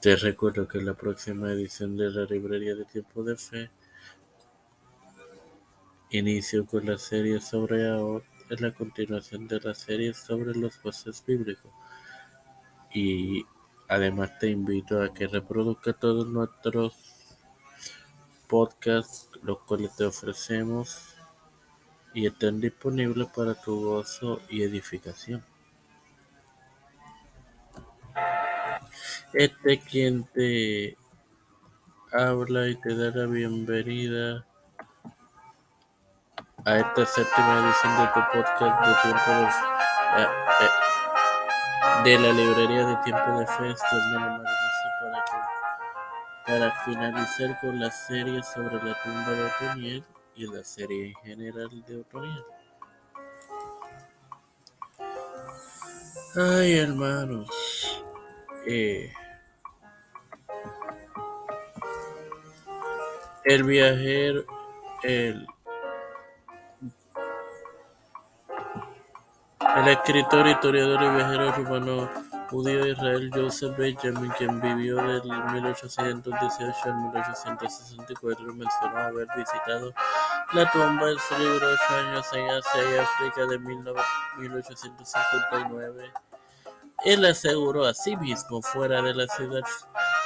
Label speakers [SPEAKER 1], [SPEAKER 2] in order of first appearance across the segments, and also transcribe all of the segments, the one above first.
[SPEAKER 1] Te recuerdo que la próxima edición de la Librería de Tiempo de Fe inició con la serie sobre Ahod, es la continuación de la serie sobre los jueces bíblicos. Y además te invito a que reproduzca todos nuestros podcasts, los cuales te ofrecemos y estén disponibles para tu gozo y edificación. Este quien te habla y te da la bienvenida a esta séptima edición de tu podcast de tiempo de, eh, eh, de la librería de tiempo de fe, para, para finalizar con la serie sobre la tumba de Otoniel y la serie en general de Otoniel. Ay, hermanos. Eh, el viajero, el, el escritor, historiador y viajero rumano judío Israel Joseph Benjamin, quien vivió del 1818 al 1864, mencionó haber visitado la tumba de su libro Ocho años en Asia y África de 1859. Él aseguró a sí mismo fuera de la ciudad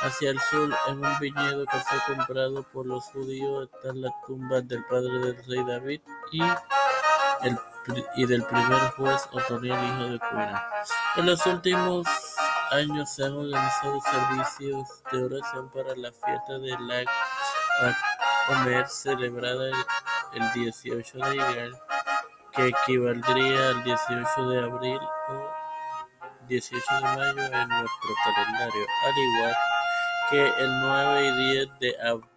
[SPEAKER 1] hacia el sur, en un viñedo que fue comprado por los judíos, están las tumbas del padre del rey David y, el, y del primer juez Otoniel, hijo de Cura. En los últimos años se han organizado servicios de oración para la fiesta de la Omer, celebrada el 18 de Iyar, que equivaldría al 18 de abril o 18 de mayo en nuestro calendario, al igual que el 9 y 10 de abril,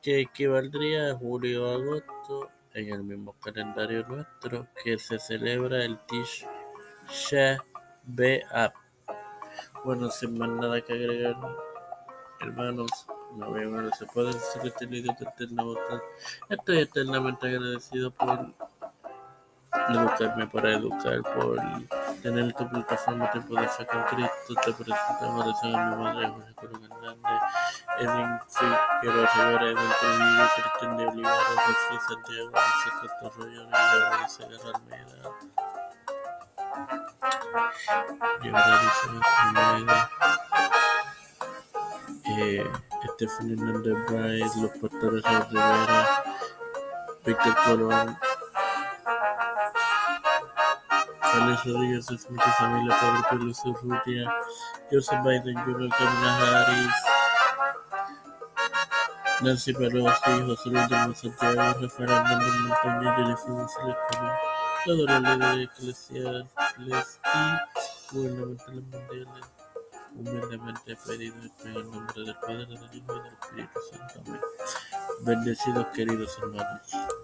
[SPEAKER 1] que equivaldría a julio o agosto en el mismo calendario nuestro, que se celebra el Tisha B'Av. Bueno, sin más nada que agregar, hermanos, no veo, se puede decir que este video Estoy eternamente agradecido por educarme para educar, por tener tu plataforma Tiempo de Fe con Cristo. Te presentamos a mi madre José Colón Hernández, Edwin Figueroa Rivera, Edwin Trujillo, Cristian de Olivares, José Santiago, José Cotorroyo, Luis Guerra Almeida. Yo Almeida. Eh, Estefan Hernández Bryce, los pastores Rivera, Víctor Colón, Alex Rodríguez, Smith Familia, Pablo Peluso Urrutia, Joseph Biden Jr., Kamala Harris, Nancy Pelosi, José Luis de Santiago, Rafael Hernández Montaña, Jennifer González Colón, todos los líderes eclesiales y gubernamentales mundiales humildemente pedido en el nombre del Padre, del Hijo y del Espíritu Santo. Amén. Bendecidos queridos hermanos.